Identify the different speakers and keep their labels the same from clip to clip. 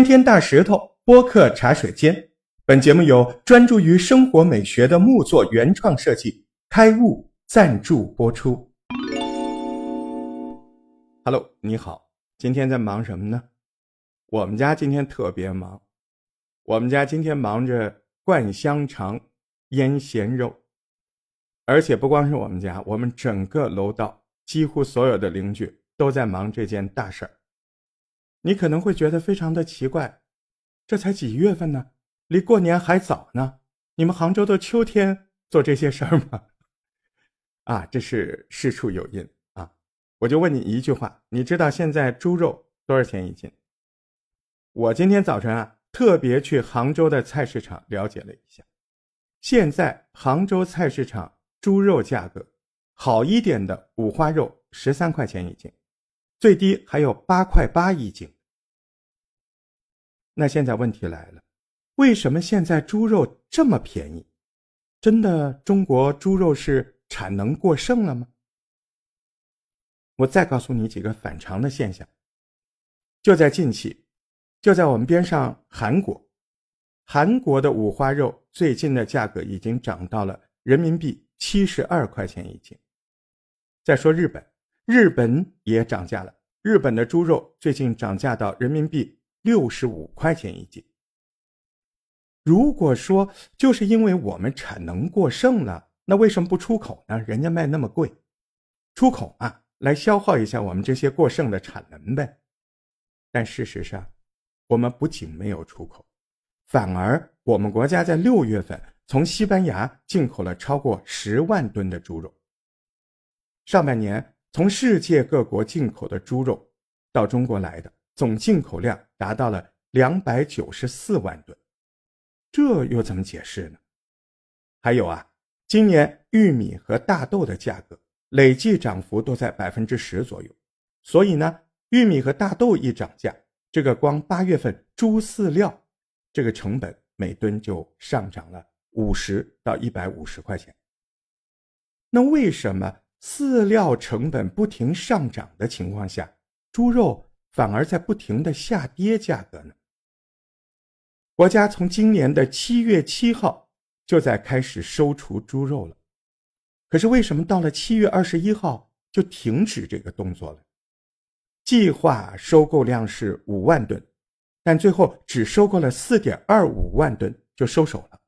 Speaker 1: 天天大石头播客茶水间，本节目由专注于生活美学的木作原创设计开悟赞助播出。Hello，你好，今天在忙什么呢？我们家今天特别忙，我们家今天忙着灌香肠、腌咸肉，而且不光是我们家，我们整个楼道几乎所有的邻居都在忙这件大事儿。你可能会觉得非常的奇怪，这才几月份呢？离过年还早呢。你们杭州的秋天做这些事儿吗？啊，这是事出有因啊！我就问你一句话，你知道现在猪肉多少钱一斤？我今天早晨啊，特别去杭州的菜市场了解了一下，现在杭州菜市场猪肉价格，好一点的五花肉十三块钱一斤。最低还有八块八一斤。那现在问题来了，为什么现在猪肉这么便宜？真的中国猪肉是产能过剩了吗？我再告诉你几个反常的现象。就在近期，就在我们边上韩国，韩国的五花肉最近的价格已经涨到了人民币七十二块钱一斤。再说日本。日本也涨价了，日本的猪肉最近涨价到人民币六十五块钱一斤。如果说就是因为我们产能过剩了，那为什么不出口呢？人家卖那么贵，出口啊，来消耗一下我们这些过剩的产能呗。但事实上，我们不仅没有出口，反而我们国家在六月份从西班牙进口了超过十万吨的猪肉。上半年。从世界各国进口的猪肉到中国来的总进口量达到了两百九十四万吨，这又怎么解释呢？还有啊，今年玉米和大豆的价格累计涨幅都在百分之十左右，所以呢，玉米和大豆一涨价，这个光八月份猪饲料这个成本每吨就上涨了五十到一百五十块钱。那为什么？饲料成本不停上涨的情况下，猪肉反而在不停的下跌价格呢。国家从今年的七月七号就在开始收除猪肉了，可是为什么到了七月二十一号就停止这个动作了？计划收购量是五万吨，但最后只收购了四点二五万吨就收手了，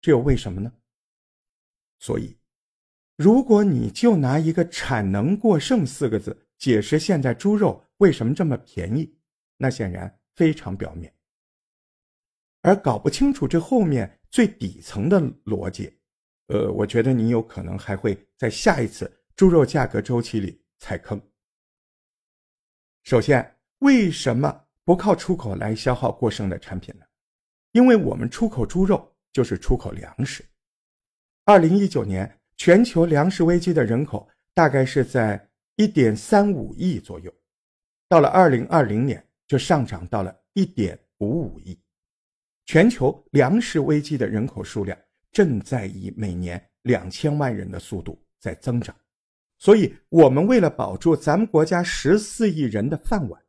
Speaker 1: 这又为什么呢？所以。如果你就拿一个“产能过剩”四个字解释现在猪肉为什么这么便宜，那显然非常表面。而搞不清楚这后面最底层的逻辑，呃，我觉得你有可能还会在下一次猪肉价格周期里踩坑。首先，为什么不靠出口来消耗过剩的产品呢？因为我们出口猪肉就是出口粮食。二零一九年。全球粮食危机的人口大概是在一点三五亿左右，到了二零二零年就上涨到了一点五五亿。全球粮食危机的人口数量正在以每年两千万人的速度在增长，所以，我们为了保住咱们国家十四亿人的饭碗，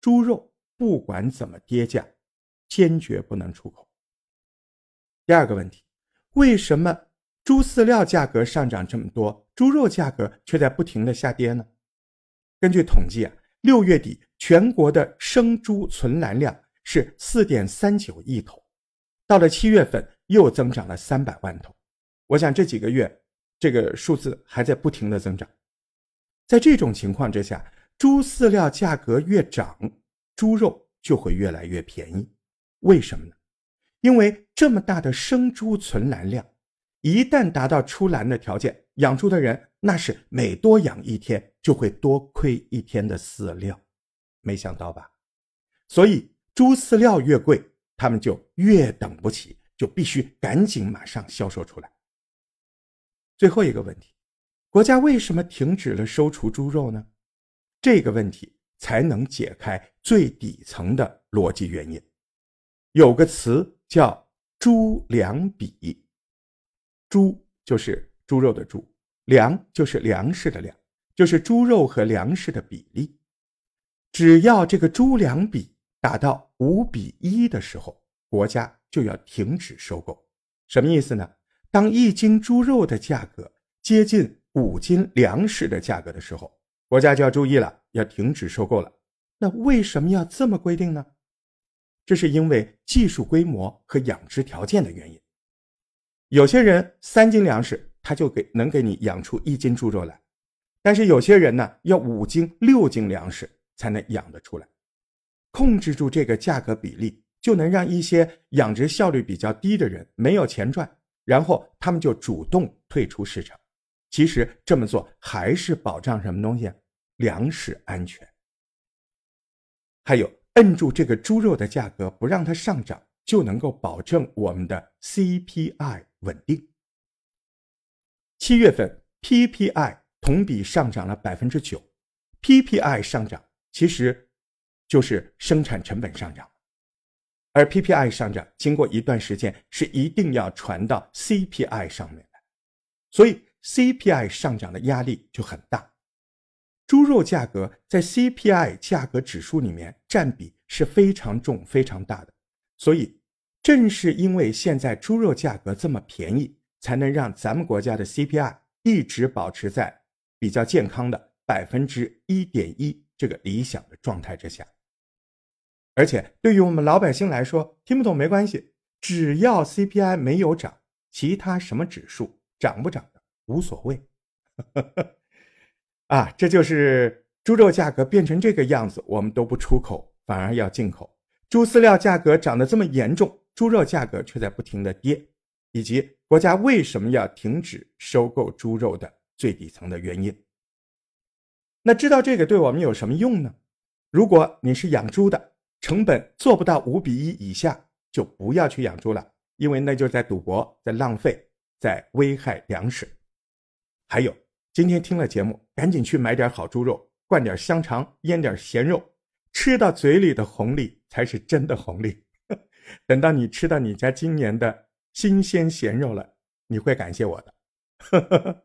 Speaker 1: 猪肉不管怎么跌价，坚决不能出口。第二个问题，为什么？猪饲料价格上涨这么多，猪肉价格却在不停的下跌呢？根据统计啊，六月底全国的生猪存栏量是四点三九亿头，到了七月份又增长了三百万头。我想这几个月这个数字还在不停的增长。在这种情况之下，猪饲料价格越涨，猪肉就会越来越便宜。为什么呢？因为这么大的生猪存栏量。一旦达到出栏的条件，养猪的人那是每多养一天就会多亏一天的饲料，没想到吧？所以猪饲料越贵，他们就越等不起，就必须赶紧马上销售出来。最后一个问题，国家为什么停止了收除猪肉呢？这个问题才能解开最底层的逻辑原因。有个词叫“猪粮比”。猪就是猪肉的猪，粮就是粮食的粮，就是猪肉和粮食的比例。只要这个猪粮比达到五比一的时候，国家就要停止收购。什么意思呢？当一斤猪肉的价格接近五斤粮食的价格的时候，国家就要注意了，要停止收购了。那为什么要这么规定呢？这是因为技术规模和养殖条件的原因。有些人三斤粮食他就给能给你养出一斤猪肉来，但是有些人呢要五斤六斤粮食才能养得出来。控制住这个价格比例，就能让一些养殖效率比较低的人没有钱赚，然后他们就主动退出市场。其实这么做还是保障什么东西？粮食安全。还有。摁住这个猪肉的价格，不让它上涨，就能够保证我们的 CPI 稳定。七月份 PPI 同比上涨了百分之九，PPI 上涨其实就是生产成本上涨，而 PPI 上涨经过一段时间是一定要传到 CPI 上面的，所以 CPI 上涨的压力就很大。猪肉价格在 CPI 价格指数里面占比是非常重、非常大的，所以正是因为现在猪肉价格这么便宜，才能让咱们国家的 CPI 一直保持在比较健康的百分之一点一这个理想的状态之下。而且对于我们老百姓来说，听不懂没关系，只要 CPI 没有涨，其他什么指数涨不涨的无所谓。啊，这就是猪肉价格变成这个样子，我们都不出口，反而要进口。猪饲料价格涨得这么严重，猪肉价格却在不停的跌，以及国家为什么要停止收购猪肉的最底层的原因。那知道这个对我们有什么用呢？如果你是养猪的，成本做不到五比一以下，就不要去养猪了，因为那就在赌博，在浪费，在危害粮食。还有。今天听了节目，赶紧去买点好猪肉，灌点香肠，腌点咸肉，吃到嘴里的红利才是真的红利。等到你吃到你家今年的新鲜咸肉了，你会感谢我的。呵呵呵